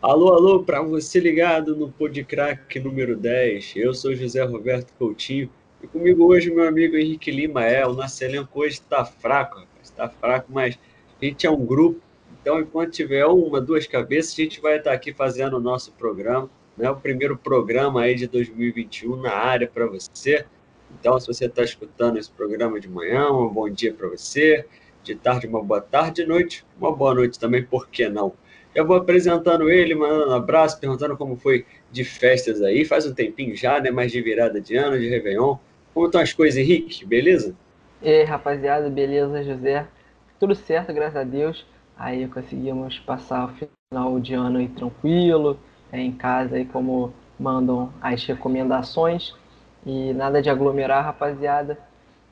Alô, alô, para você ligado no Podcrack número 10. Eu sou José Roberto Coutinho e comigo hoje meu amigo Henrique Lima é. O nosso elenco hoje está fraco, está fraco, mas a gente é um grupo. Então, enquanto tiver uma, duas cabeças, a gente vai estar aqui fazendo o nosso programa, né? O primeiro programa aí de 2021 na área para você. Então, se você está escutando esse programa de manhã, um bom dia para você. De tarde, uma boa tarde. De noite, uma boa noite também, por que não? Eu vou apresentando ele, mandando um abraço, perguntando como foi de festas aí. Faz um tempinho já, né? Mais de virada de ano, de Réveillon. Como estão as coisas, Henrique? Beleza? E aí, rapaziada, beleza, José? Tudo certo, graças a Deus. Aí conseguimos passar o final de ano aí tranquilo, é, em casa aí como mandam as recomendações. E nada de aglomerar, rapaziada.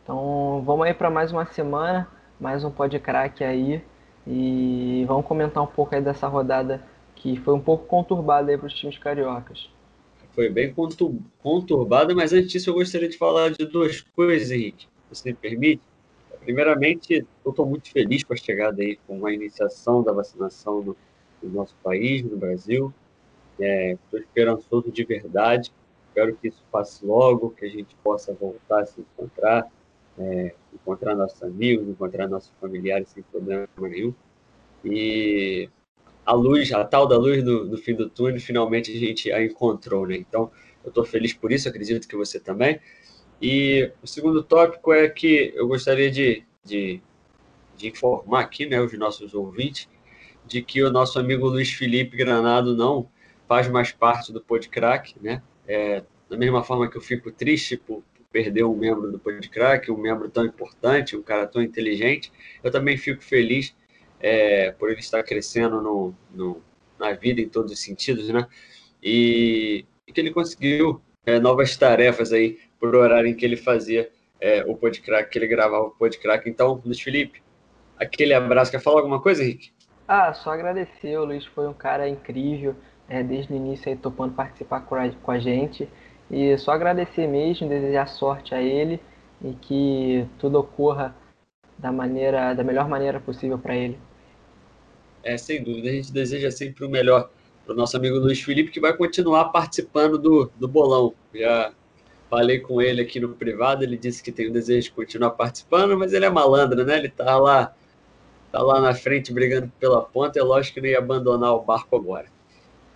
Então vamos aí para mais uma semana, mais um podcast aí. E vamos comentar um pouco aí dessa rodada que foi um pouco conturbada aí para os times cariocas. Foi bem conturbada, mas antes disso eu gostaria de falar de duas coisas, Henrique, se você me permite. Primeiramente, eu estou muito feliz com a chegada aí, com a iniciação da vacinação no, no nosso país, no Brasil. Estou é, esperançoso de verdade. Espero que isso passe logo, que a gente possa voltar a se encontrar, é, encontrar nossos amigos, encontrar nossos familiares sem problema nenhum. E a luz, a tal da luz do, fim do túnel, finalmente a gente a encontrou, né? Então, eu estou feliz por isso, acredito que você também. E o segundo tópico é que eu gostaria de, de, de informar aqui, né, os nossos ouvintes, de que o nosso amigo Luiz Felipe Granado não faz mais parte do Podcrack, né? É, da mesma forma que eu fico triste por perder um membro do Podcrack, um membro tão importante, um cara tão inteligente, eu também fico feliz é, por ele estar crescendo no, no, na vida em todos os sentidos, né? E, e que ele conseguiu é, novas tarefas aí por horário em que ele fazia é, o Podcrack, que ele gravava o Podcrack. Então, Luiz Felipe, aquele abraço. Quer falar alguma coisa, Henrique? Ah, só agradecer. O Luiz foi um cara incrível, é, desde o início aí topando participar com a gente. E só agradecer mesmo, desejar sorte a ele e que tudo ocorra da maneira, da melhor maneira possível para ele. É, sem dúvida, a gente deseja sempre o melhor para o nosso amigo Luiz Felipe, que vai continuar participando do, do bolão. Já falei com ele aqui no privado, ele disse que tem o desejo de continuar participando, mas ele é malandro, né? Ele tá lá, tá lá na frente brigando pela ponta, é lógico que não ia abandonar o barco agora.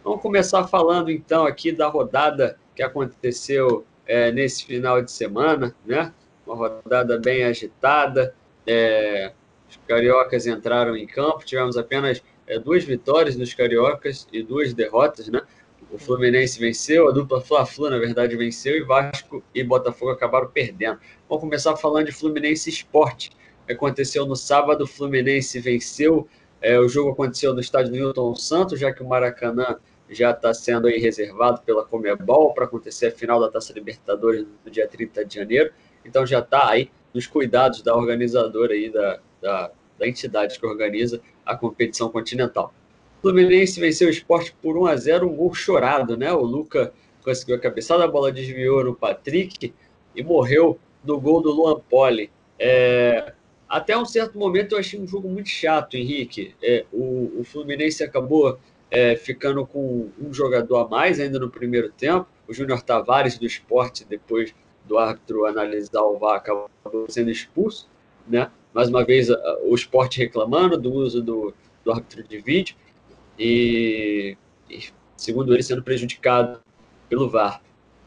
Vamos começar falando então aqui da rodada que aconteceu é, nesse final de semana, né? Uma rodada bem agitada. É, os cariocas entraram em campo, tivemos apenas é, duas vitórias nos cariocas e duas derrotas, né? O Fluminense venceu, a dupla Fla-Flu, na verdade, venceu e Vasco e Botafogo acabaram perdendo. Vamos começar falando de Fluminense Esporte. Aconteceu no sábado, Fluminense venceu. É, o jogo aconteceu no estádio Newton Santos, já que o Maracanã já está sendo aí reservado pela Comebol para acontecer a final da Taça Libertadores no dia 30 de janeiro. Então já está aí nos cuidados da organizadora aí, da, da, da entidade que organiza a competição continental. O Fluminense venceu o esporte por 1 a 0 um gol chorado, né? O Luca conseguiu a cabeçada, a bola desviou no Patrick e morreu no gol do Luan Poli. É, até um certo momento eu achei um jogo muito chato, Henrique. É, o, o Fluminense acabou é, ficando com um jogador a mais ainda no primeiro tempo. O Júnior Tavares do esporte, depois do árbitro analisar o VAR, acabou sendo expulso. Né? Mais uma vez, o esporte reclamando do uso do, do árbitro de vídeo e, e, segundo ele, sendo prejudicado pelo VAR.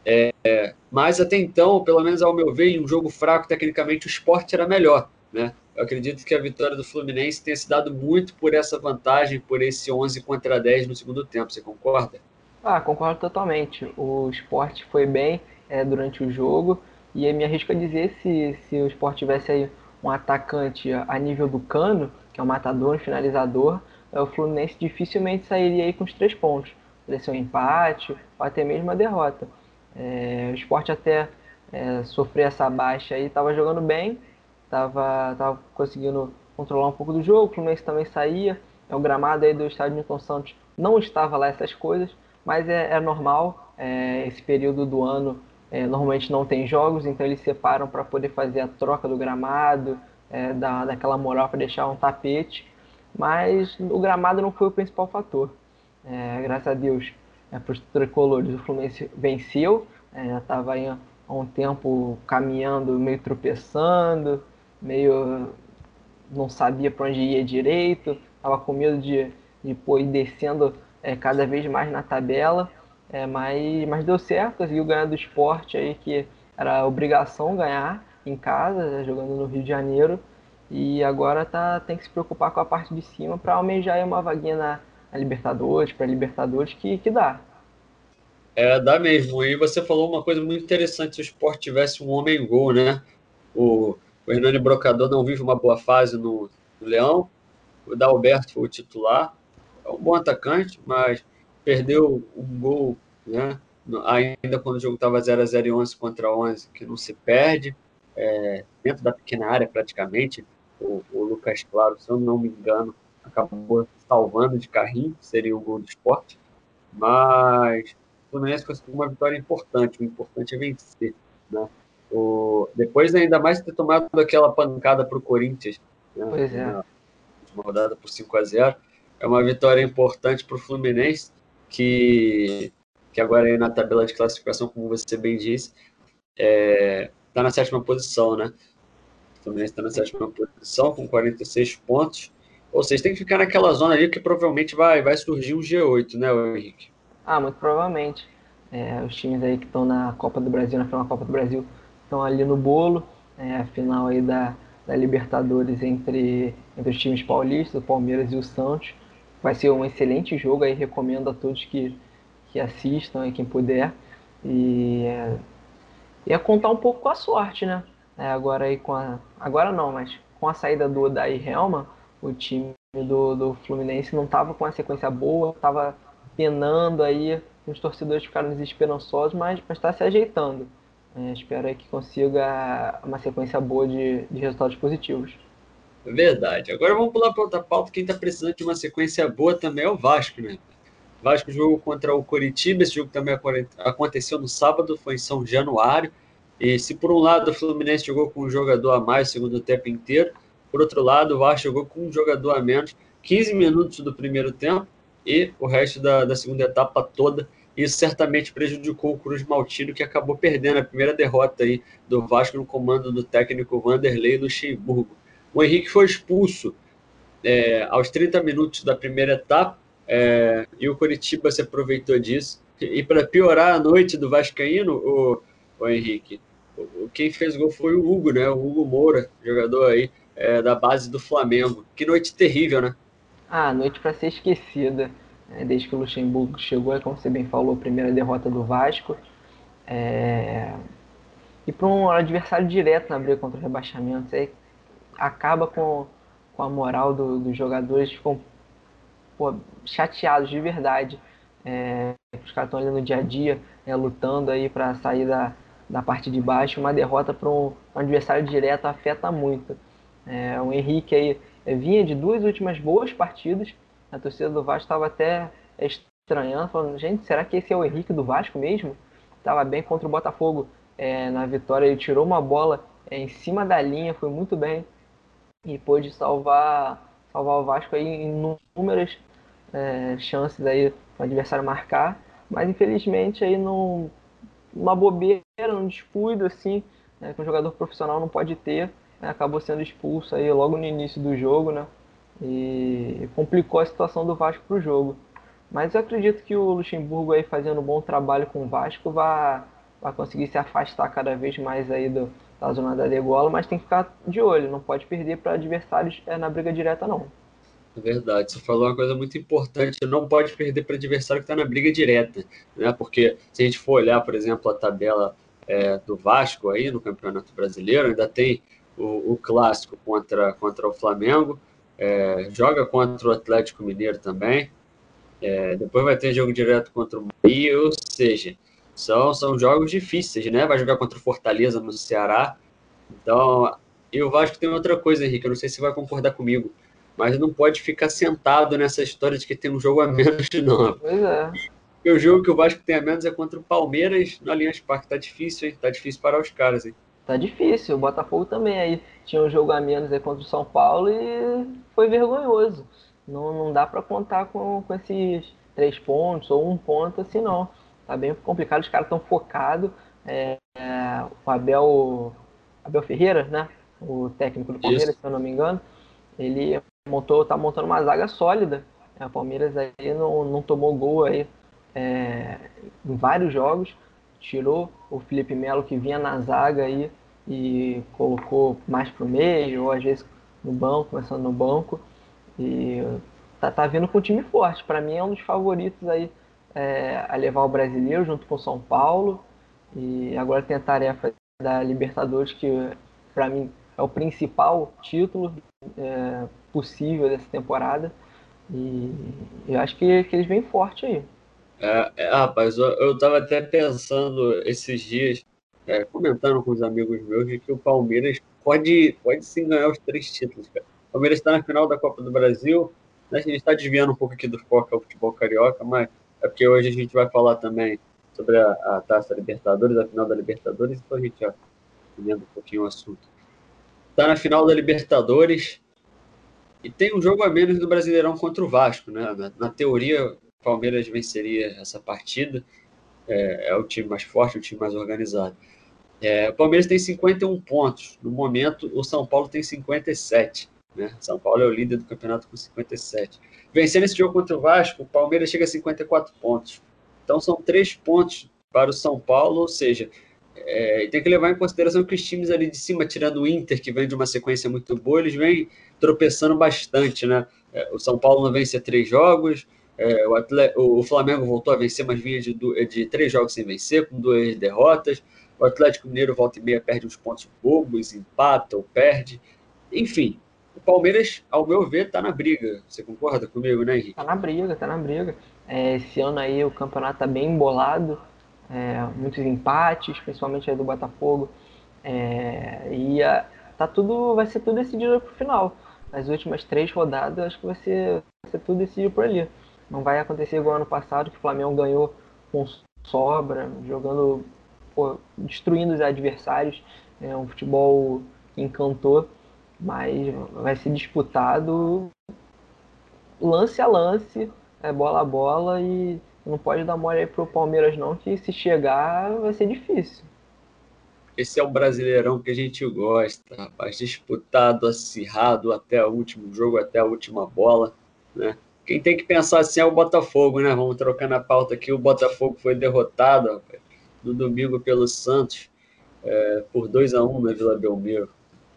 É, mas até então, pelo menos ao meu ver, em um jogo fraco, tecnicamente, o esporte era melhor. Né? Eu acredito que a vitória do Fluminense tenha se dado muito por essa vantagem, por esse 11 contra 10 no segundo tempo. Você concorda? Ah, concordo totalmente. O esporte foi bem é, durante o jogo e me arrisco a dizer se, se o esporte tivesse aí um atacante a nível do Cano, que é um matador, um finalizador, é, o Fluminense dificilmente sairia aí com os três pontos. Poderia ser um empate ou até mesmo uma derrota. É, o esporte até é, sofrer essa baixa aí, estava jogando bem, tava, tava conseguindo controlar um pouco do jogo, o Fluminense também saía, é o gramado aí do estádio Newton Santos não estava lá essas coisas, mas é, é normal, é, esse período do ano é, normalmente não tem jogos, então eles separam para poder fazer a troca do gramado, é, daquela moral para deixar um tapete, mas o gramado não foi o principal fator. É, graças a Deus, é, para os tricolores, o Fluminense venceu. Estava há um tempo caminhando, meio tropeçando, meio não sabia para onde ia direito, estava com medo de, de pô, ir descendo é, cada vez mais na tabela. É, mas, mas deu certo, conseguiu ganhar do esporte aí, que era obrigação ganhar em casa, né, jogando no Rio de Janeiro. E agora tá, tem que se preocupar com a parte de cima para almejar uma vaguinha na, na Libertadores, para Libertadores, que, que dá. É, dá mesmo. E você falou uma coisa muito interessante: se o esporte tivesse um homem-gol, né? O, o Hernani Brocador não vive uma boa fase no, no Leão. O Dalberto foi o titular. É um bom atacante, mas perdeu um gol, né? Ainda quando o jogo estava 0 a 0 e 11 contra 11, que não se perde, é, dentro da pequena área praticamente. O, o, Lucas Claro, se eu não me engano, acabou salvando de carrinho, seria o gol do esporte. Mas o Fluminense conseguiu uma vitória importante, o importante é vencer. Né? O, depois, ainda mais ter tomado aquela pancada para o Corinthians, né? pois é. última rodada por 5 a 0 é uma vitória importante para o Fluminense, que, que agora aí na tabela de classificação, como você bem disse, está é, na sétima posição, né? O Fluminense está na sétima posição, com 46 pontos. Ou seja, tem que ficar naquela zona ali que provavelmente vai, vai surgir um G8, né, Henrique? Ah, muito provavelmente. É, os times aí que estão na Copa do Brasil, na final da Copa do Brasil, estão ali no bolo. É, a final aí da, da Libertadores entre, entre os times paulistas, o Palmeiras e o Santos. Vai ser um excelente jogo aí, recomendo a todos que, que assistam, aí, quem puder. E é, e é contar um pouco com a sorte, né? É, agora aí com a. Agora não, mas com a saída do Odair Helma, o time do, do Fluminense não estava com uma sequência boa, estava penando aí, os torcedores ficaram desesperançosos, mas está se ajeitando. É, espero que consiga uma sequência boa de, de resultados positivos. Verdade. Agora vamos pular para outra pauta. Quem está precisando de uma sequência boa também é o Vasco, né? Vasco jogou contra o Coritiba. Esse jogo também aconteceu no sábado, foi em São Januário. E se por um lado o Fluminense jogou com um jogador a mais o segundo tempo inteiro, por outro lado o Vasco jogou com um jogador a menos 15 minutos do primeiro tempo e o resto da, da segunda etapa toda. Isso certamente prejudicou o Cruz Maltino, que acabou perdendo a primeira derrota aí do Vasco no comando do técnico Vanderlei Luxemburgo. O Henrique foi expulso é, aos 30 minutos da primeira etapa é, e o Coritiba se aproveitou disso. E para piorar a noite do Vascaíno, o, o Henrique, o, quem fez gol foi o Hugo, né? O Hugo Moura, jogador aí é, da base do Flamengo. Que noite terrível, né? Ah, noite para ser esquecida. É, desde que o Luxemburgo chegou, é como você bem falou, a primeira derrota do Vasco. É... E para um adversário direto na briga contra o rebaixamento. Aí acaba com, com a moral do, dos jogadores, ficam pô, chateados de verdade. É, os caras estão ali no dia a dia, é, lutando aí para sair da, da parte de baixo. Uma derrota para um, um, adversário direto afeta muito. É, o Henrique aí é, vinha de duas últimas boas partidas. A torcida do Vasco estava até estranhando, falando, gente, será que esse é o Henrique do Vasco mesmo? Estava bem contra o Botafogo é, na vitória, ele tirou uma bola é, em cima da linha, foi muito bem e pôde salvar, salvar o Vasco aí em inúmeras é, chances aí o adversário marcar, mas infelizmente aí não uma bobeira, um descuido assim, né, que um jogador profissional não pode ter, né, acabou sendo expulso aí logo no início do jogo, né? E complicou a situação do Vasco para o jogo. Mas eu acredito que o Luxemburgo aí fazendo um bom trabalho com o Vasco vai, vai conseguir se afastar cada vez mais aí do, da zona da degola, mas tem que ficar de olho, não pode perder para adversários é, na briga direta não. É verdade, você falou uma coisa muito importante, não pode perder para adversário que está na briga direta, né? Porque se a gente for olhar, por exemplo, a tabela é, do Vasco aí no Campeonato Brasileiro, ainda tem o, o clássico contra, contra o Flamengo, é, joga contra o Atlético Mineiro também, é, depois vai ter jogo direto contra o Bahia, ou seja, são, são jogos difíceis, né? Vai jogar contra o Fortaleza no Ceará. Então, e o Vasco tem outra coisa, Henrique, eu não sei se você vai concordar comigo, mas não pode ficar sentado nessa história de que tem um jogo a menos, não. Pois é. Porque o jogo que o Vasco tem a menos é contra o Palmeiras no Allianz Parque. Tá difícil, hein? Tá difícil parar os caras, hein? Tá difícil. O Botafogo também aí tinha um jogo a menos aí contra o São Paulo e foi vergonhoso. Não, não dá para contar com, com esses três pontos ou um ponto, assim não. Tá bem complicado, os caras estão focados. É, é, o Abel, Abel Ferreira, né? O técnico do Palmeiras, Isso. se eu não me engano, ele montou, tá montando uma zaga sólida. É, o Palmeiras aí não, não tomou gol aí é, em vários jogos. Tirou o Felipe Melo que vinha na zaga aí e colocou mais pro meio, ou às vezes no banco, começando no banco. E tá, tá vindo com um time forte. Para mim é um dos favoritos aí é, a levar o brasileiro junto com o São Paulo. E agora tem a tarefa da Libertadores, que para mim é o principal título é, possível dessa temporada. E eu acho que, que eles vêm forte aí. É, é, rapaz, eu, eu tava até pensando esses dias, é, comentando com os amigos meus, de que o Palmeiras pode, pode sim ganhar os três títulos, cara. O Palmeiras está na final da Copa do Brasil, né? a gente está desviando um pouco aqui do foco ao futebol carioca, mas é porque hoje a gente vai falar também sobre a, a Taça Libertadores, a final da Libertadores, então a gente já entendendo um pouquinho o assunto. Está na final da Libertadores e tem um jogo a menos do Brasileirão contra o Vasco, né? Na, na teoria, Palmeiras venceria essa partida, é, é, o time mais forte, o time mais organizado. É, o Palmeiras tem 51 pontos, no momento o São Paulo tem 57. Né? São Paulo é o líder do campeonato com 57. Vencendo esse jogo contra o Vasco, o Palmeiras chega a 54 pontos. Então são três pontos para o São Paulo, ou seja, é, tem que levar em consideração que os times ali de cima, tirando o Inter, que vem de uma sequência muito boa, eles vêm tropeçando bastante, né? É, o São Paulo não vence três jogos, é, o, Atlético, o, Flamengo voltou a vencer, mas vinha de, de três jogos sem vencer, com duas derrotas. O Atlético Mineiro volta e meia perde uns pontos bobos, empata ou perde. Enfim, o Palmeiras, ao meu ver, está na briga. Você concorda comigo, né, Henrique? Está na briga, está na briga. É, esse ano aí o campeonato está bem embolado, é, muitos empates, principalmente aí do Botafogo. É, e a, tá tudo, vai ser tudo decidido pro final. As últimas três rodadas, acho que vai ser, vai ser tudo decidido por ali. Não vai acontecer igual ano passado, que o Flamengo ganhou com sobra, jogando, pô, destruindo os adversários. É um futebol que encantou mas vai ser disputado lance a lance, é bola a bola e não pode dar mole aí pro Palmeiras não, que se chegar vai ser difícil. Esse é o brasileirão que a gente gosta, rapaz, disputado, acirrado até o último jogo, até a última bola, né? Quem tem que pensar assim é o Botafogo, né? Vamos trocando a pauta aqui. O Botafogo foi derrotado no domingo pelo Santos é, por 2 a 1 na Vila Belmiro.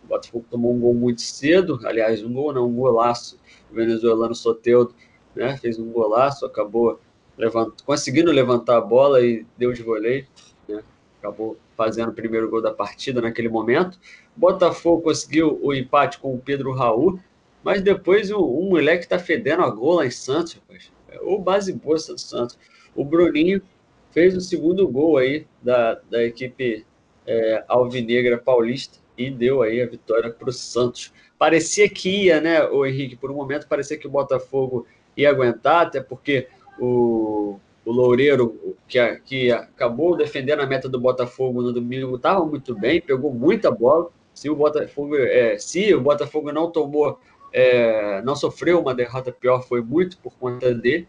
O Botafogo tomou um gol muito cedo, aliás, um gol não, um golaço. O venezuelano Soteudo né, fez um golaço, acabou levant... conseguindo levantar a bola e deu de voleio. Né, acabou fazendo o primeiro gol da partida naquele momento. Botafogo conseguiu o empate com o Pedro Raul, mas depois um, um moleque está fedendo a gol lá em Santos, rapaz. É o base boa do Santos. O Bruninho fez o segundo gol aí da, da equipe é, alvinegra paulista e deu aí a vitória para o Santos. Parecia que ia, né, o Henrique, por um momento parecia que o Botafogo ia aguentar, até porque o, o Loureiro, que, que acabou defendendo a meta do Botafogo no domingo, estava muito bem, pegou muita bola. Se o Botafogo, é, se o Botafogo não tomou, é, não sofreu uma derrota pior, foi muito por conta dele.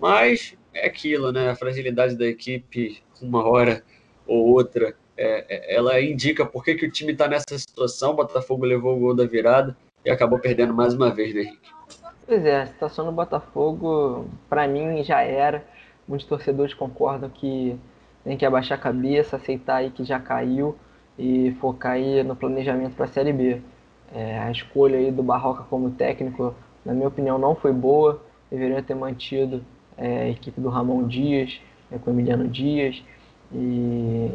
Mas é aquilo, né? A fragilidade da equipe, uma hora ou outra, é, é, ela indica por que, que o time está nessa situação. O Botafogo levou o gol da virada e acabou perdendo mais uma vez, né, Henrique? Pois é, a situação do Botafogo, para mim, já era. Muitos torcedores concordam que tem que abaixar a cabeça, aceitar aí que já caiu e focar aí no planejamento para a Série B. É, a escolha aí do Barroca como técnico, na minha opinião, não foi boa. Deveria ter mantido é, a equipe do Ramon Dias, é, com o Emiliano Dias, e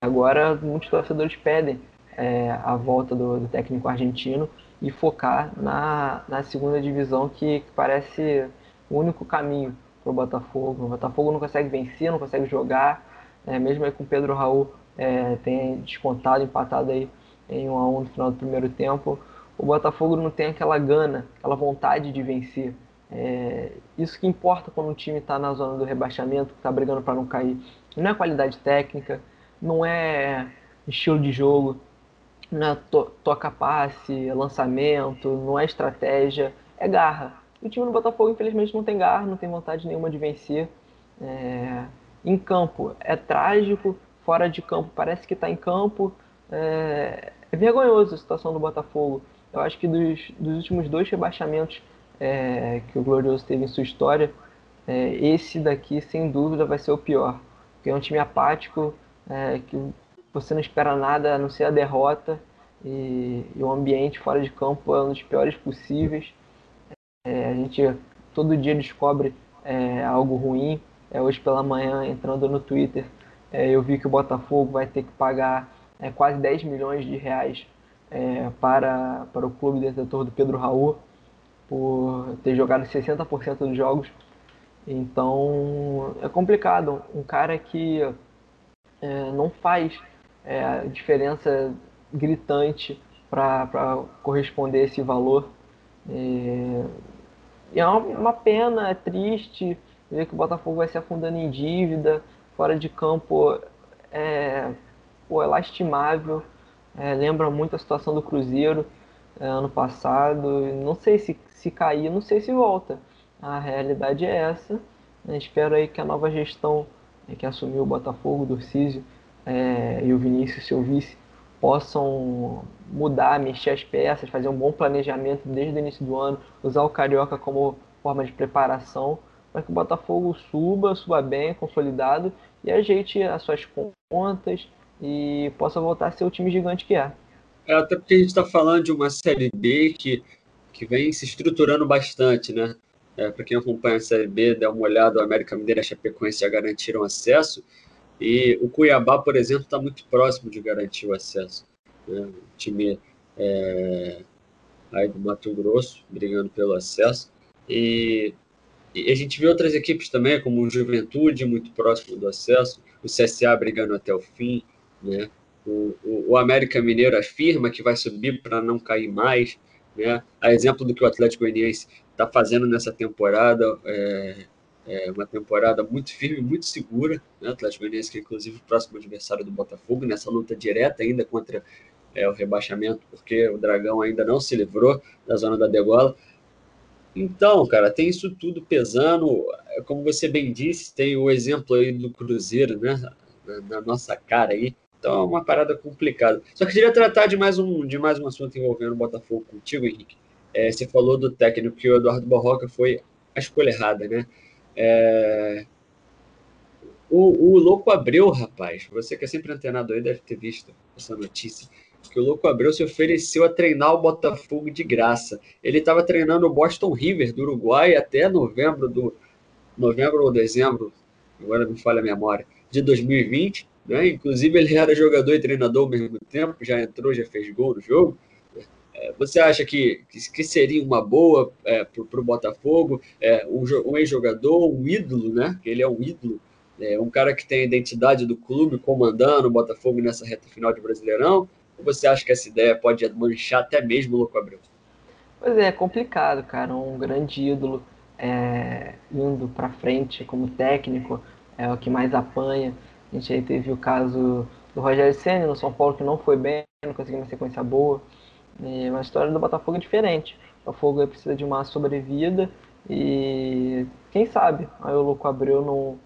agora muitos torcedores pedem é, a volta do, do, técnico argentino e focar na, na segunda divisão, que, que parece o único caminho para o Botafogo. O Botafogo não consegue vencer, não consegue jogar, é, mesmo aí com o Pedro Raul é, tem descontado, empatado aí em 1 a 1 no final do primeiro tempo. O Botafogo não tem aquela gana, aquela vontade de vencer. É, isso que importa quando um time está na zona do rebaixamento, está brigando para não cair. Não é qualidade técnica, não é estilo de jogo, não é to toca passe, lançamento, não é estratégia, é garra. O time do Botafogo, infelizmente, não tem garra, não tem vontade nenhuma de vencer. É... Em campo é trágico, fora de campo parece que está em campo. É... é... vergonhoso a situação do Botafogo. Eu acho que dos, dos últimos dois rebaixamentos é... que o Glorioso teve em sua história, é, esse daqui, sem dúvida, vai ser o pior. Porque é um time apático, é, que você não espera nada a não ser a derrota. E, e o ambiente fora de campo é um dos piores possíveis. É, a gente todo dia descobre é, algo ruim. É, hoje pela manhã, entrando no Twitter, eu vi que o Botafogo vai ter que pagar é, quase 10 milhões de reais é, para, para o clube detentor do Pedro Raul por ter jogado 60% dos jogos. Então é complicado. Um cara que é, não faz é, diferença gritante para corresponder a esse valor. É, e é uma, uma, pena, é triste ver que o Botafogo vai se afundando em dívida, fora de campo é, pô, é lastimável. É, lembra muito a situação do Cruzeiro é, ano passado. Não sei se, se cair, não sei se volta. A realidade é essa. Eu espero aí que a nova gestão é, que assumiu o Botafogo, do Císio, é, e o Vinícius, seu vice, possam mudar, mexer as peças, fazer um bom planejamento desde o início do ano, usar o Carioca como forma de preparação para que o Botafogo suba, suba bem, consolidado e ajeite as suas contas e possa voltar a ser o time gigante que é. é até porque a gente está falando de uma Série B que, que vem se estruturando bastante, né? É, para quem acompanha a Série B, dá uma olhada, o América Mineira e a Chapecoense já garantiram acesso. E o Cuiabá, por exemplo, está muito próximo de garantir o acesso. Né? O time é, aí do Mato Grosso brigando pelo acesso. E, e, a gente vê outras equipes também, como o Juventude, muito próximo do acesso, o CSA brigando até o fim. Né? O, o, o América Mineiro afirma que vai subir para não cair mais. Né? A exemplo do que o Atlético Goianiense está fazendo nessa temporada. É, é uma temporada muito firme, muito segura. Né? O Atlético Goianiense, que é inclusive o próximo adversário do Botafogo, nessa luta direta ainda contra é, o rebaixamento, porque o Dragão ainda não se livrou da zona da degola. Então, cara, tem isso tudo pesando. Como você bem disse, tem o exemplo aí do Cruzeiro, né? Na, na nossa cara aí. Então é uma parada complicada. Só que queria tratar de mais um, de mais um assunto envolvendo o Botafogo contigo, Henrique. É, você falou do técnico que o Eduardo Barroca foi a escolha errada, né? É... O, o Louco Abreu, rapaz, você que é sempre antenado aí deve ter visto essa notícia, que o Louco Abreu se ofereceu a treinar o Botafogo de graça. Ele estava treinando o Boston River do Uruguai até novembro do novembro ou dezembro, agora me falha a memória, de 2020. Né? Inclusive, ele era jogador e treinador ao mesmo tempo, já entrou, já fez gol no jogo. É, você acha que, que seria uma boa é, para o Botafogo? É, um, um ex-jogador, um ídolo, né? Ele é um ídolo, é, um cara que tem a identidade do clube comandando o Botafogo nessa reta final de Brasileirão? Ou você acha que essa ideia pode manchar até mesmo o Louco Abreu? Pois é, é complicado, cara. Um grande ídolo é, indo para frente como técnico é o que mais apanha. A gente aí teve o caso do Rogério Senna no São Paulo que não foi bem, não conseguiu uma sequência boa. E a história do Botafogo é diferente. O Botafogo precisa de uma sobrevida e quem sabe aí o Louco Abreu não,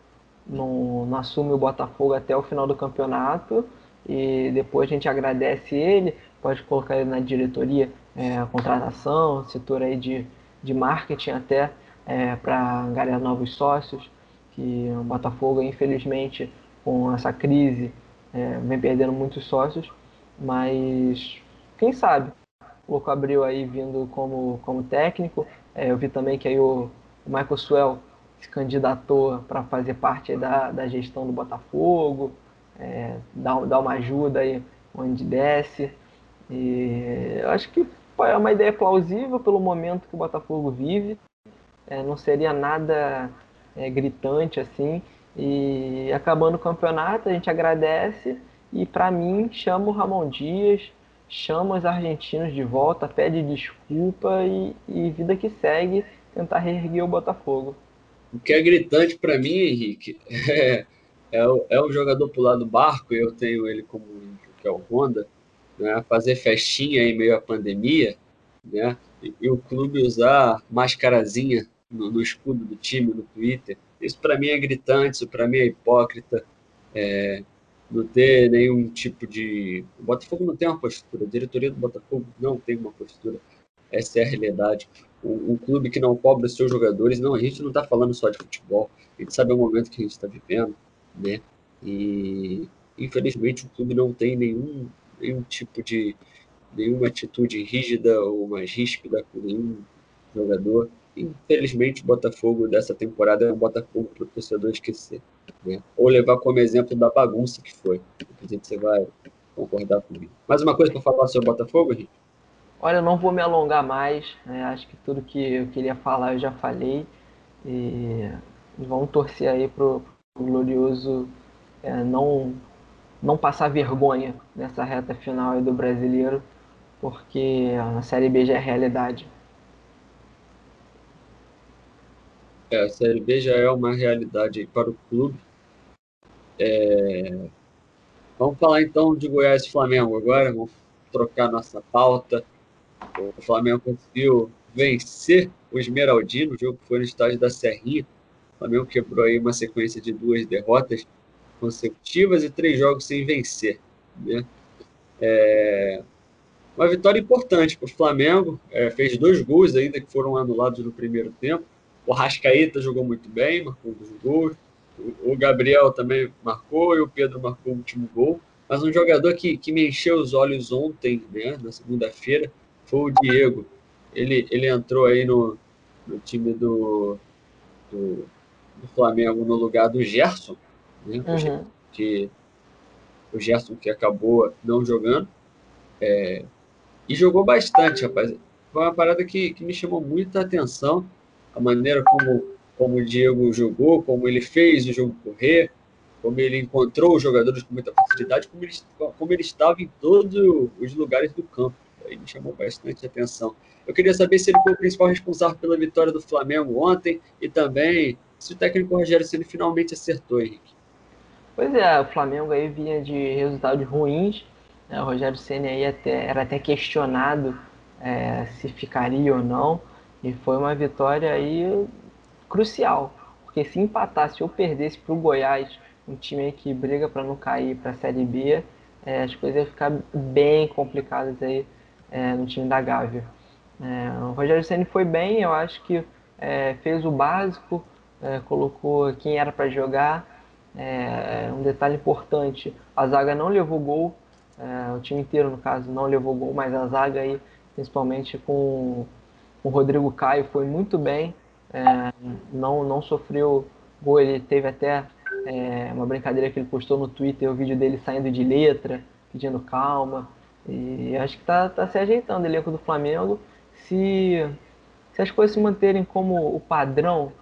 não, não assume o Botafogo até o final do campeonato e depois a gente agradece ele, pode colocar ele na diretoria, é, a contratação, setor aí de, de marketing até é, para ganhar novos sócios, que o Botafogo, infelizmente, com essa crise, é, vem perdendo muitos sócios, mas quem sabe o Louco Abreu aí vindo como, como técnico. É, eu vi também que aí o, o Michael Swell se candidatou para fazer parte da, da gestão do Botafogo, é, dar, dar uma ajuda aí onde desce. E eu acho que é uma ideia plausível pelo momento que o Botafogo vive. É, não seria nada é, gritante assim. E acabando o campeonato, a gente agradece e para mim chama o Ramon Dias chama os argentinos de volta, pede desculpa e, e vida que segue, tentar reerguer o Botafogo. O que é gritante para mim, Henrique, é, é, o, é o jogador pular do barco, eu tenho ele como que é o Honda, né, fazer festinha em meio à pandemia, né, e, e o clube usar mascarazinha no, no, escudo do time, no Twitter. Isso para mim é gritante, isso para mim é hipócrita. É, não ter nenhum tipo de. O Botafogo não tem uma postura, a diretoria do Botafogo não tem uma postura. Essa é a realidade. Um, um clube que não cobra os seus jogadores, não, a gente não está falando só de futebol, a gente sabe o momento que a gente está vivendo, né? E infelizmente o clube não tem nenhum, nenhum tipo de. nenhuma atitude rígida ou mais ríspida com nenhum jogador. Infelizmente, o Botafogo dessa temporada é um Botafogo para o torcedor esquecer. Né? Ou levar como exemplo da bagunça que foi. Você vai concordar comigo. Mais uma coisa para falar sobre o Botafogo, Henrique? Olha, eu não vou me alongar mais. Né? Acho que tudo que eu queria falar eu já falei. E vamos torcer aí para o Glorioso é, não, não passar vergonha nessa reta final do brasileiro, porque a Série B já é realidade. É, a Série B já é uma realidade para o clube. É... Vamos falar então de Goiás e Flamengo agora, vamos trocar nossa pauta. O Flamengo conseguiu vencer o Esmeraldino, o jogo que foi no estádio da Serrinha. O Flamengo quebrou aí uma sequência de duas derrotas consecutivas e três jogos sem vencer. Né? É... Uma vitória importante para o Flamengo, é, fez dois gols ainda que foram anulados no primeiro tempo. O Rascaíta jogou muito bem, marcou dos gols. O Gabriel também marcou e o Pedro marcou o último gol. Mas um jogador que, que me encheu os olhos ontem, né, na segunda-feira, foi o Diego. Ele, ele entrou aí no, no time do, do, do Flamengo no lugar do Gerson, né, uhum. que, o Gerson que acabou não jogando. É, e jogou bastante, rapaz. Foi uma parada que, que me chamou muita atenção a maneira como, como o Diego jogou, como ele fez o jogo correr, como ele encontrou os jogadores com muita facilidade, como ele, como ele estava em todos os lugares do campo. Aí me chamou bastante atenção. Eu queria saber se ele foi o principal responsável pela vitória do Flamengo ontem e também se o técnico Rogério Ceni finalmente acertou, Henrique. Pois é, o Flamengo aí vinha de resultados ruins. Né? O Rogério Ceni aí até, era até questionado é, se ficaria ou não. E foi uma vitória aí crucial, porque se empatasse ou perdesse para o Goiás, um time que briga para não cair para a Série B, é, as coisas iam ficar bem complicadas aí é, no time da Gávea. É, o Rogério Ceni foi bem, eu acho que é, fez o básico, é, colocou quem era para jogar. É, um detalhe importante: a zaga não levou gol, o time inteiro, no caso, não levou gol, mas a zaga aí, principalmente com o Rodrigo Caio foi muito bem, é, não, não sofreu gol, ele teve até é, uma brincadeira que ele postou no Twitter, o vídeo dele saindo de letra, pedindo calma. E acho que está tá se ajeitando o elenco do Flamengo. Se, se as coisas se manterem como o padrão,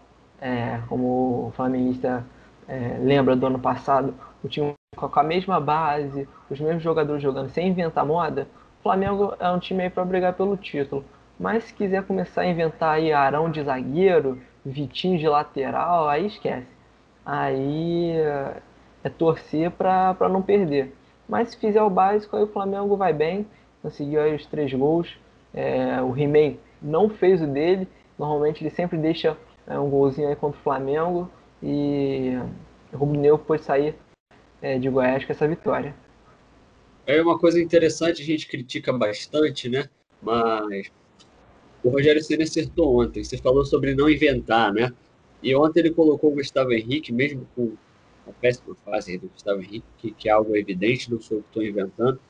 é, como o flamenguista é, lembra do ano passado, o time com a mesma base, os mesmos jogadores jogando sem inventar moda, o Flamengo é um time aí para brigar pelo título. Mas se quiser começar a inventar aí Arão de zagueiro, Vitinho de lateral, aí esquece. Aí é torcer para não perder. Mas se fizer o básico, aí o Flamengo vai bem. Conseguiu aí os três gols. É, o He-Man não fez o dele. Normalmente ele sempre deixa é, um golzinho aí contra o Flamengo. E o Rubro Negro pôde sair é, de Goiás com essa vitória. É uma coisa interessante, a gente critica bastante, né? Mas o Rogério Ceni acertou ontem. Você falou sobre não inventar, né? E ontem ele colocou o Gustavo Henrique, mesmo com a péssima fase do Gustavo Henrique, que, que é algo evidente, não sou eu que estou inventando.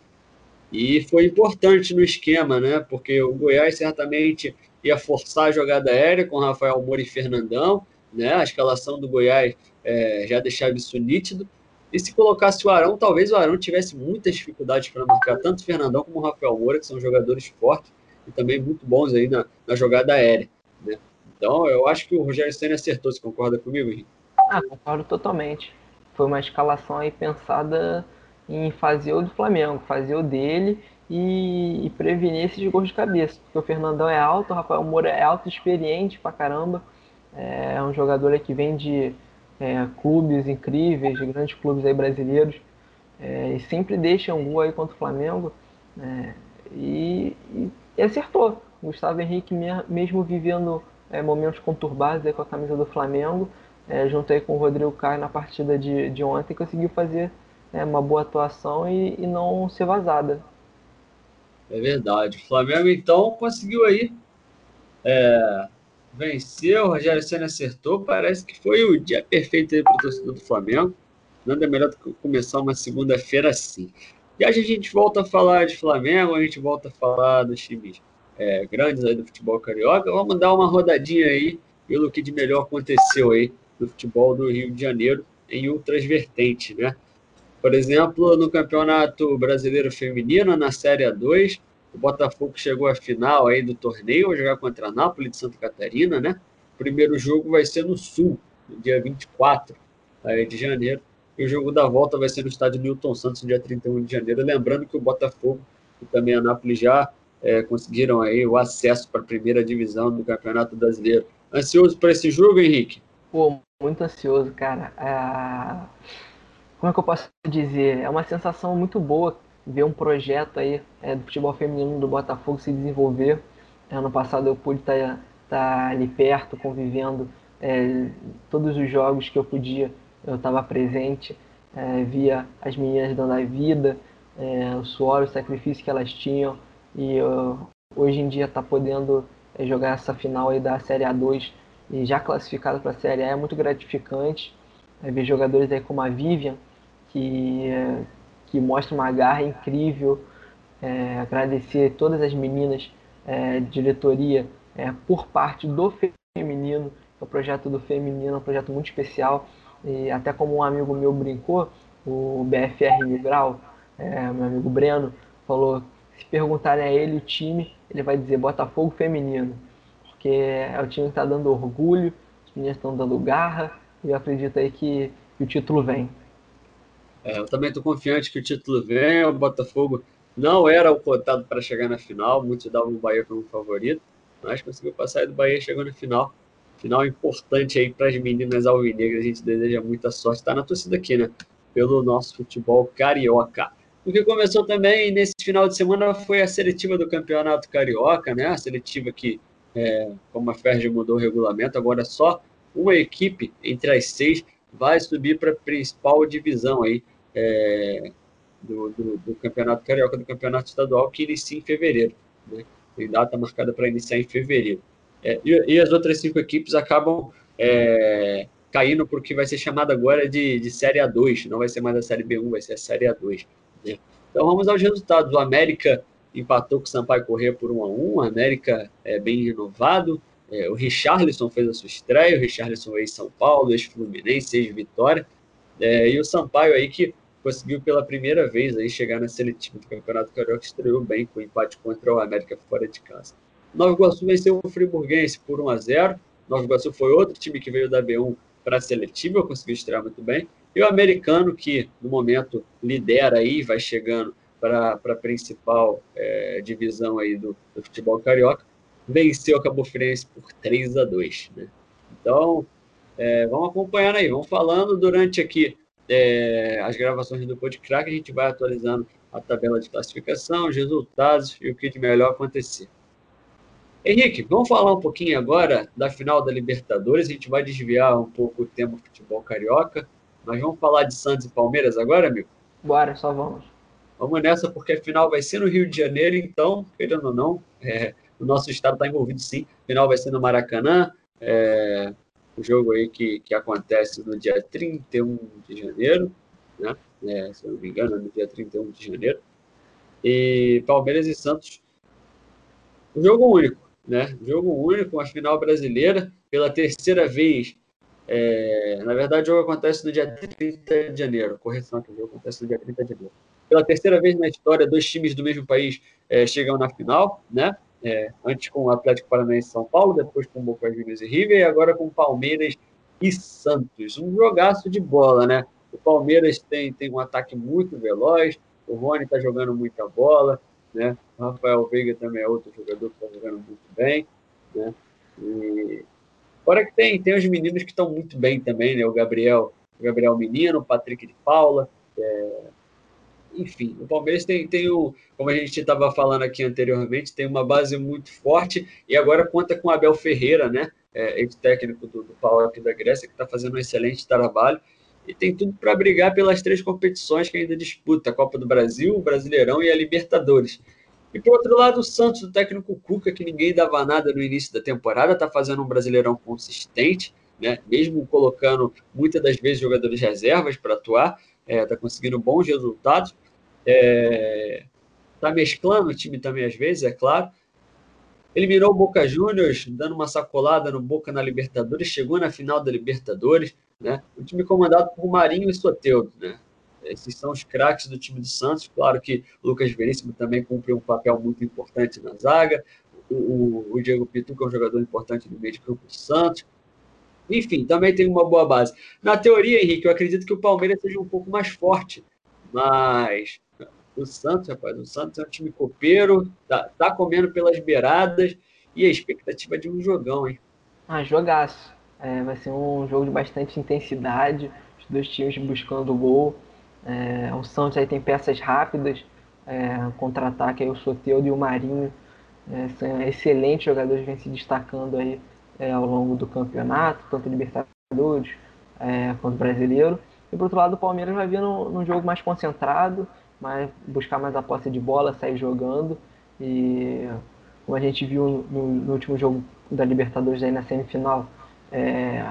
E foi importante no esquema, né? Porque o Goiás certamente ia forçar a jogada aérea com Rafael Moura e Fernandão, né? A escalação do Goiás é, já deixava isso nítido. E se colocasse o Arão, talvez o Arão tivesse muitas dificuldades para marcar tanto o Fernandão como o Rafael Moura, que são jogadores fortes e também muito bons aí na, na jogada aérea. Né? Então, eu acho que o Rogério Senna acertou. Você concorda comigo, Henrique? Ah, concordo totalmente. Foi uma escalação aí pensada em fazer o do Flamengo, fazer o dele e, e prevenir esses gols de cabeça. Porque o Fernandão é alto, o Rafael Moura é alto, experiente pra caramba. É um jogador que vem de é, clubes incríveis, de grandes clubes aí brasileiros. É, e sempre deixa um gol aí contra o Flamengo. É, e, e e acertou. Gustavo Henrique, mesmo vivendo é, momentos conturbados aí com a camisa do Flamengo, é, junto aí com o Rodrigo Caio na partida de, de ontem, conseguiu fazer é, uma boa atuação e, e não ser vazada. É verdade. O Flamengo, então, conseguiu aí é, vencer. O Rogério Senna acertou. Parece que foi o dia perfeito para o torcedor do Flamengo. Nada melhor do que começar uma segunda-feira assim. E a gente volta a falar de Flamengo, a gente volta a falar dos times é, grandes aí do futebol carioca. Vamos dar uma rodadinha aí pelo que de melhor aconteceu aí no futebol do Rio de Janeiro em outras vertentes, né? Por exemplo, no Campeonato Brasileiro Feminino, na Série A2, o Botafogo chegou à final aí do torneio, vai jogar contra a Nápoles de Santa Catarina, né? O primeiro jogo vai ser no Sul, no dia 24 aí de janeiro. E o jogo da volta vai ser no estádio Newton Santos, no dia 31 de janeiro. Lembrando que o Botafogo e também a Nápoles já é, conseguiram aí o acesso para a primeira divisão do Campeonato Brasileiro. Ansioso para esse jogo, Henrique? Pô, muito ansioso, cara. Ah, como é que eu posso dizer? É uma sensação muito boa ver um projeto aí é, do futebol feminino do Botafogo se desenvolver. Ano passado eu pude estar, tá, tá ali perto, convivendo é, todos os jogos que eu podia, eu estava presente, é, via as meninas dando a vida, é, o suor, o sacrifício que elas tinham e eu, hoje em dia está podendo é, jogar essa final aí da Série A2 e já classificado para a Série A é muito gratificante. É, ver jogadores aí como a Vivian, que que mostra uma garra incrível. É, agradecer todas as meninas, é, diretoria, é, por parte do feminino. O projeto do feminino é um projeto muito especial. E até como um amigo meu brincou, o BFR Mil Grau, é, meu amigo Breno, falou: se perguntarem a ele o time, ele vai dizer Botafogo Feminino. Porque é o time que está dando orgulho, as meninas estão dando garra, e eu acredito aí que, que o título vem. É, eu também estou confiante que o título vem. O Botafogo não era o cotado para chegar na final, muitos davam o Bahia como favorito, mas conseguiu passar do Bahia chegou na final. Final importante aí para as meninas alvinegras. A gente deseja muita sorte. Está na torcida aqui, né? Pelo nosso futebol carioca. O que começou também nesse final de semana foi a seletiva do Campeonato Carioca, né? A seletiva que, é, como a Ferdi mudou o regulamento, agora só uma equipe entre as seis vai subir para a principal divisão aí é, do, do, do, Campeonato Carioca, do Campeonato Estadual, que inicia em fevereiro. Né? Tem data marcada para iniciar em fevereiro. É, e, e, as outras cinco equipes acabam é, caindo porque vai ser chamada agora de, de Série A2, não vai ser mais a Série B1, vai ser a Série A2. Né? Então vamos aos resultados. O América empatou com o Sampaio Corrêa por 1 a 1 O América é bem renovado. É, o Richarlison fez a sua estreia, o Richarlison ex-São Paulo, ex-Fluminense, ex-Vitória. É, e o Sampaio aí que conseguiu pela primeira vez aí chegar na seletiva do Campeonato Carioca, estreou bem com empate contra o América fora de casa. Nova Iguaçu venceu o Friburguense por 1 a 0. Nova Iguaçu foi outro time que veio da B1 para a seletiva, conseguiu estrear muito bem. E o americano, que no momento lidera aí, vai chegando para a principal é, divisão aí do, do, futebol carioca, venceu a Cabo Friense por 3 a 2 né? Então, é, vamos acompanhando aí, vamos falando durante aqui é, as gravações do podcast, a gente vai atualizando a tabela de classificação, os resultados e o que de melhor acontecer. Henrique, vamos falar um pouquinho agora da final da Libertadores. A gente vai desviar um pouco o tema futebol carioca, mas vamos falar de Santos e Palmeiras agora, amigo? Bora, só vamos. Vamos nessa, porque a final vai ser no Rio de Janeiro, então, querendo ou não, é, o nosso estado está envolvido sim. A final vai ser no Maracanã. É, o jogo aí que, que acontece no dia 31 de janeiro, né? É, se eu não me engano, no dia 31 de janeiro. E Palmeiras e Santos, um jogo único, né? Jogo único, uma final brasileira, pela terceira vez. É, na verdade, o jogo acontece no dia 30 de janeiro. Correção o jogo acontece no dia 30 de janeiro. Pela terceira vez na história, dois times do mesmo país é, chegam na final, né? É, antes com o Atlético Paranaense São Paulo, depois com o Boca Juniors e River, e agora com Palmeiras e Santos. Um jogaço de bola, né? O Palmeiras tem, tem um ataque muito veloz, o Rony está jogando muita bola, né? Rafael Veiga também é outro jogador que está jogando muito bem, né? E fora que tem, tem os meninos que estão muito bem também, né? O Gabriel, o Gabriel Menino, o Patrick de Paula, é, enfim, o Palmeiras tem, tem o, como a gente estava falando aqui anteriormente, tem uma base muito forte e agora conta com Abel Ferreira, né? É, ex-técnico do, do Paulo aqui da Grécia, que está fazendo um excelente trabalho e tem tudo para brigar pelas três competições que ainda disputa: a Copa do Brasil, o Brasileirão e a Libertadores. E por outro lado, o Santos, do técnico Cuca, que ninguém dava nada no início da temporada, está fazendo um Brasileirão consistente, né? mesmo colocando muitas das vezes jogadores reservas para atuar, está é, tá conseguindo bons resultados. Está é, tá mesclando o time também às vezes, é claro. Eliminou o Boca Juniors, dando uma sacolada no Boca na Libertadores, chegou na final da Libertadores. Né? Um time comandado por Marinho e Soteudo. Né? Esses são os craques do time do Santos. Claro que o Lucas Veríssimo também cumpre um papel muito importante na zaga. O, o, Diego Pituca é um jogador importante no meio de campo do Santos. Enfim, também tem uma boa base. Na teoria, Henrique, eu acredito que o Palmeiras seja um pouco mais forte, mas o Santos, rapaz, o Santos é um time copeiro, tá, tá comendo pelas beiradas e a expectativa é de um jogão, hein? Ah, jogaço. É, vai ser um jogo de bastante intensidade, os dois times buscando o gol. É, o Santos aí tem peças rápidas, é, contra-ataque aí o Soteldo e o Marinho. É, são excelentes jogadores, vêm se destacando aí é, ao longo do campeonato, tanto Libertadores é, quanto Brasileiro. E por outro lado, o Palmeiras vai vir num, num jogo mais concentrado, mais, buscar mais a posse de bola, sair jogando. E como a gente viu no, no último jogo da Libertadores aí na semifinal, é,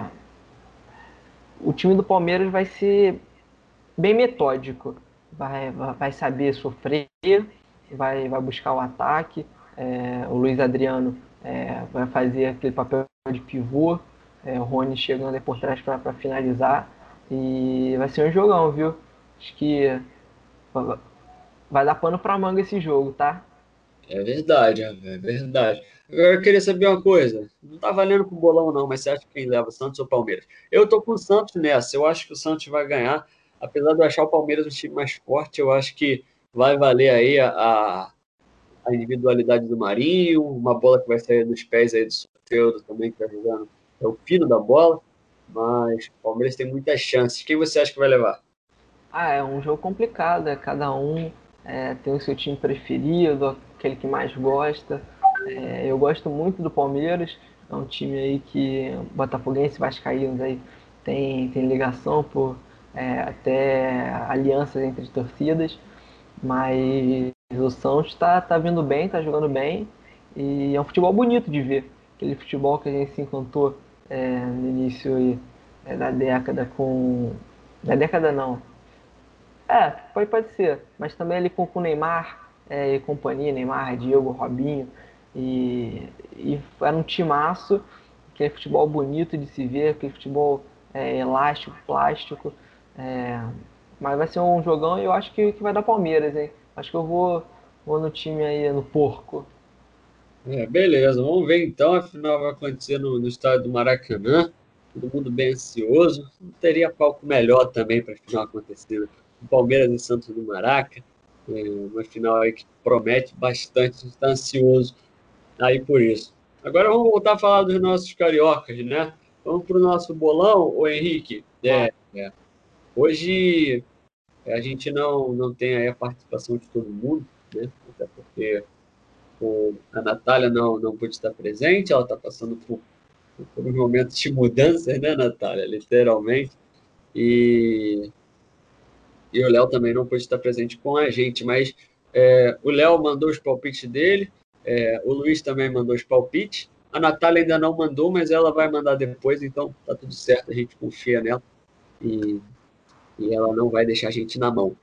o time do Palmeiras vai ser bem metódico, vai, vai saber sofrer, vai, vai buscar o ataque. É, o Luiz Adriano é, vai fazer aquele papel de pivô, é, o Rony chegando aí por trás para finalizar. E vai ser um jogão, viu? Acho que vai dar pano para manga esse jogo, tá? É verdade, é verdade. Eu queria saber uma coisa. Não tá valendo com o bolão, não, mas você acha que quem leva Santos ou Palmeiras? Eu tô com o Santos nessa. Eu acho que o Santos vai ganhar. Apesar de eu achar o Palmeiras um time mais forte, eu acho que vai valer aí a, a individualidade do Marinho, uma bola que vai sair dos pés aí do Soteldo também, que tá jogando. É o fino da bola. Mas o Palmeiras tem muitas chances. Quem você acha que vai levar? Ah, é um jogo complicado. É cada um é, tem o seu time preferido, aquele que mais gosta. É, eu gosto muito do Palmeiras, é um time aí que Botafoguense Vascaínos aí tem, tem ligação por é, até alianças entre torcidas, mas o Santos está tá vindo bem, está jogando bem e é um futebol bonito de ver. Aquele futebol que a gente se encantou é, no início aí, é, da década com. Da década não. É, pode, pode ser, mas também ali com o Neymar é, e companhia, Neymar, Diego, Robinho. E, e era um timaço, aquele futebol bonito de se ver, aquele futebol é, elástico, plástico. É, mas vai ser um jogão e eu acho que, que vai dar Palmeiras, hein? Acho que eu vou, vou no time aí, no porco. É, beleza, vamos ver então. A final vai acontecer no, no estádio do Maracanã. Todo mundo bem ansioso. Não teria palco melhor também para a final acontecer. Palmeiras e Santos do Maraca. É uma final aí que promete bastante. A gente está ansioso aí por isso. Agora vamos voltar a falar dos nossos cariocas, né? Vamos para o nosso bolão, o Henrique. É, é. Hoje a gente não, não tem a participação de todo mundo, né? Até porque o, a Natália não, não pôde estar presente, ela está passando por, por um momento de mudança, né, Natália? Literalmente. E, e o Léo também não pôde estar presente com a gente, mas é, o Léo mandou os palpites dele, é, o Luiz também mandou os palpites. A Natália ainda não mandou, mas ela vai mandar depois, então tá tudo certo, a gente confia nela. E, e ela não vai deixar a gente na mão.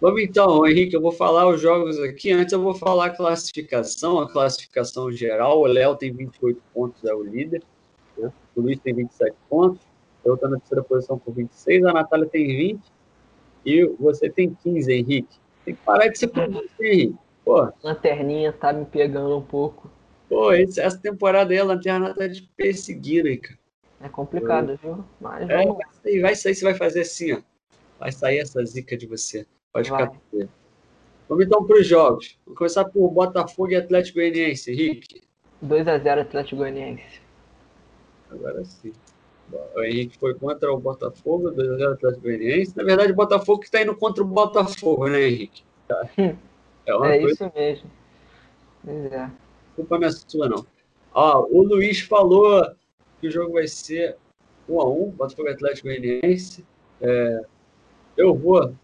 Vamos então, Henrique, eu vou falar os jogos aqui. Antes eu vou falar a classificação, a classificação geral. O Léo tem 28 pontos, é o líder. Né? O Luiz tem 27 pontos. Eu estou na terceira posição com 26. A Natália tem 20. E você tem 15, Henrique. Tem que parar de ser por Henrique. Pô. Lanterninha tá me pegando um pouco. Pô, essa temporada aí a Lanterna tá de perseguindo aí, cara. É complicado, é. viu? Mas é, vai sair, vai sair, você vai fazer assim, ó. Vai sair essa zica de você. Pode vai. ficar. Vamos então para os jogos. Vamos começar por Botafogo e Atlético Goianiense, Henrique. 2x0 Atlético Goianiense. Agora sim. O Henrique foi contra o Botafogo, 2x0 Atlético Goianiense. Na verdade, o Botafogo que está indo contra o Botafogo, né, Henrique? Tá. É, é coisa... isso mesmo. É. Culpa não é sua, não. Ó, o Luiz falou que o jogo vai ser 1x1, Botafogo Atlético Goianiense. É, eu vou.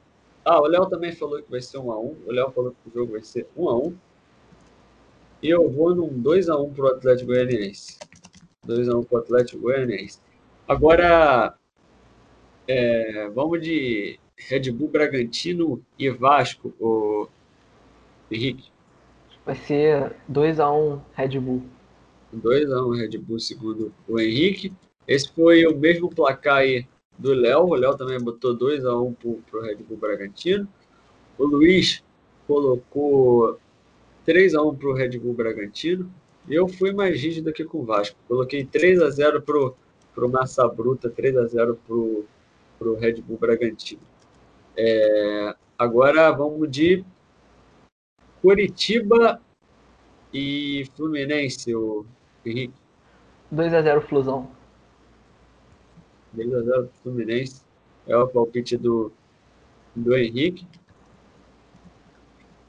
Ah, o Léo também falou que vai ser 1x1. O Léo falou que o jogo vai ser 1x1. E eu vou num 2x1 pro Atlético Goianiense. 2x1 pro Atlético Goianiense. Agora, é, vamos de Red Bull Bragantino e Vasco, o Henrique. Vai ser 2x1 Red Bull. 2x1 Red Bull, segundo o Henrique. Esse foi o mesmo placar aí do Léo. O Léo também botou 2x1 para o Red Bull Bragantino. O Luiz colocou 3x1 para o Red Bull Bragantino. Eu fui mais rígido aqui com o Vasco. Coloquei 3x0 para o Massa Bruta, 3x0 para o Red Bull Bragantino. É, agora vamos de Curitiba e Fluminense, o Henrique. 2x0 Flusão. 2x0 Fluminense. É o palpite do, do Henrique.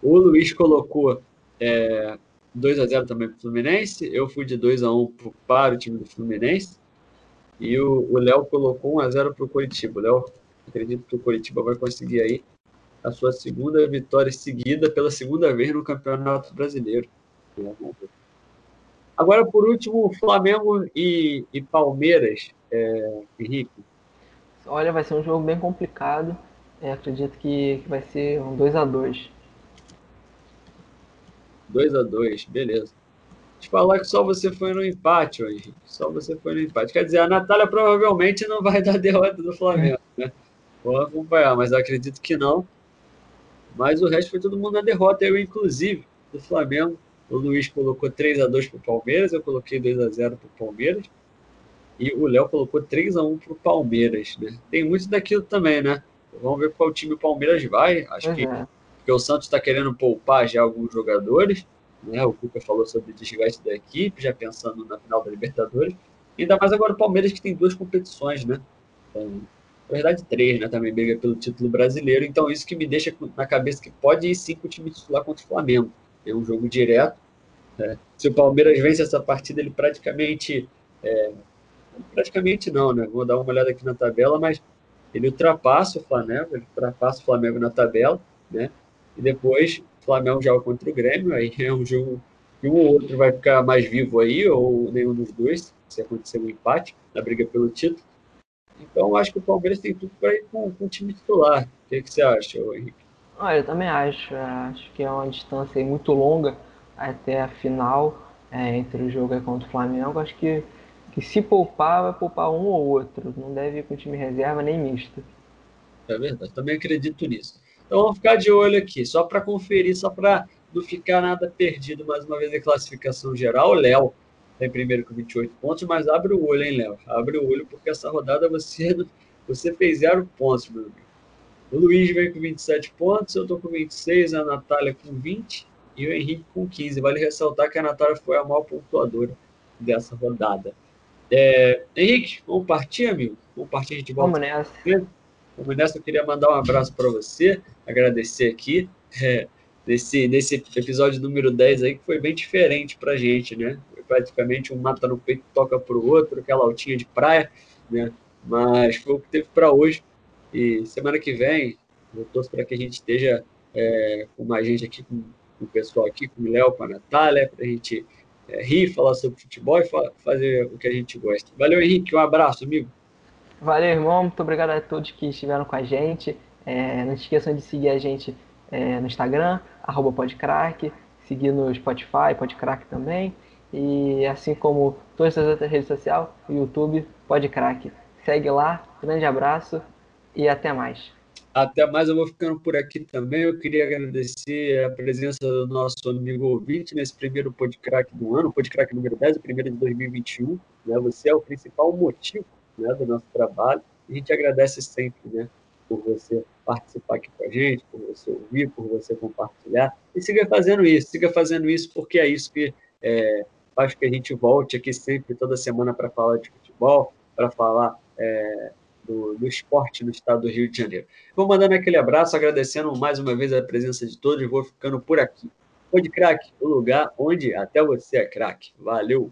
O Luiz colocou é, 2x0 também para o Fluminense. Eu fui de 2x1 para o time do Fluminense. E o Léo colocou 1x0 para o Curitiba. Léo, acredito que o Curitiba vai conseguir aí a sua segunda vitória seguida pela segunda vez no Campeonato Brasileiro. Agora, por último, Flamengo e, e Palmeiras, é, Henrique. Olha, vai ser um jogo bem complicado. É, acredito que, que vai ser um 2x2. 2x2, beleza. Te falar que só você foi no empate, ó, Henrique. Só você foi no empate. Quer dizer, a Natália provavelmente não vai dar derrota do Flamengo, né? Vou acompanhar, mas acredito que não. Mas o resto foi todo mundo na derrota, eu inclusive, do Flamengo. O Luiz colocou 3 x 2 para o Palmeiras, eu coloquei 2 x 0 para o Palmeiras. E o Léo colocou 3 x 1 para o Palmeiras. Né? Tem muito daquilo também, né? Vamos ver qual time o Palmeiras vai. Acho uhum. que porque o Santos está querendo poupar já alguns jogadores. Né? O Cuca falou sobre o desgaste da equipe, já pensando na final da Libertadores. Ainda mais agora o Palmeiras que tem duas competições, né? Então, na verdade, três, né? Também briga pelo título brasileiro. Então, isso que me deixa na cabeça que pode ir sim com o time titular contra o Flamengo é um jogo direto. Né? Se o Palmeiras vence essa partida, ele praticamente. É, praticamente não, né? Vou dar uma olhada aqui na tabela, mas ele ultrapassa o Flamengo, ele ultrapassa o Flamengo na tabela, né? E depois Flamengo joga contra o Grêmio, aí é um jogo que um ou outro vai ficar mais vivo aí, ou nenhum dos dois, se acontecer um empate na briga pelo título. Então, acho que o Palmeiras tem tudo para ir com, com o time titular. O que, que você acha, Henrique? Ah, eu também acho. Acho que é uma distância muito longa até a final é, entre o jogo contra o Flamengo. Acho que, que se poupar, vai poupar um ou outro. Não deve ir com time reserva nem misto. É verdade, também acredito nisso. Então vamos ficar de olho aqui, só para conferir, só para não ficar nada perdido mais uma vez em classificação geral. O Léo tem primeiro com 28 pontos, mas abre o olho, hein, Léo? Abre o olho, porque essa rodada você, você fez zero pontos, meu amigo. O Luiz vem com 27 pontos, eu estou com 26, a Natália com 20 e o Henrique com 15. Vale ressaltar que a Natália foi a maior pontuadora dessa rodada. É, Henrique, vamos partir, amigo? Vamos partir, a gente volta. Vamos nessa. Vamos nessa, eu queria mandar um abraço para você, agradecer aqui é, desse episódio número 10 aí, que foi bem diferente para a gente, né? Praticamente um mata no peito toca para o outro, aquela altinha de praia, né? Mas foi o que teve para hoje. E semana que vem, eu torço para que a gente esteja é, com mais gente aqui, com, com o pessoal aqui, com o Léo, com a Natália, para a gente é, rir, falar sobre futebol e fa fazer o que a gente gosta. Valeu, Henrique, um abraço, amigo. Valeu, irmão. Muito obrigado a todos que estiveram com a gente. É, não esqueçam de seguir a gente é, no Instagram, arroba podcrack, seguir no Spotify, podcrack também. E assim como todas as outras redes sociais, YouTube, podcrack. Segue lá. Grande abraço e até mais. Até mais, eu vou ficando por aqui também. Eu queria agradecer a presença do nosso amigo ouvinte nesse primeiro podcast do ano, podcast número 10, o primeiro de 2021. Né? Você é o principal motivo né, do nosso trabalho. A gente agradece sempre né, por você participar aqui com a gente, por você ouvir, por você compartilhar. E siga fazendo isso, siga fazendo isso, porque é isso que é, faz que a gente volte aqui sempre, toda semana, para falar de futebol, para falar é, do, do, esporte no estado do Rio de Janeiro. Vou mandando aquele abraço, agradecendo mais uma vez a presença de todos e vou ficando por aqui. Pode craque, o lugar onde até você é craque. Valeu!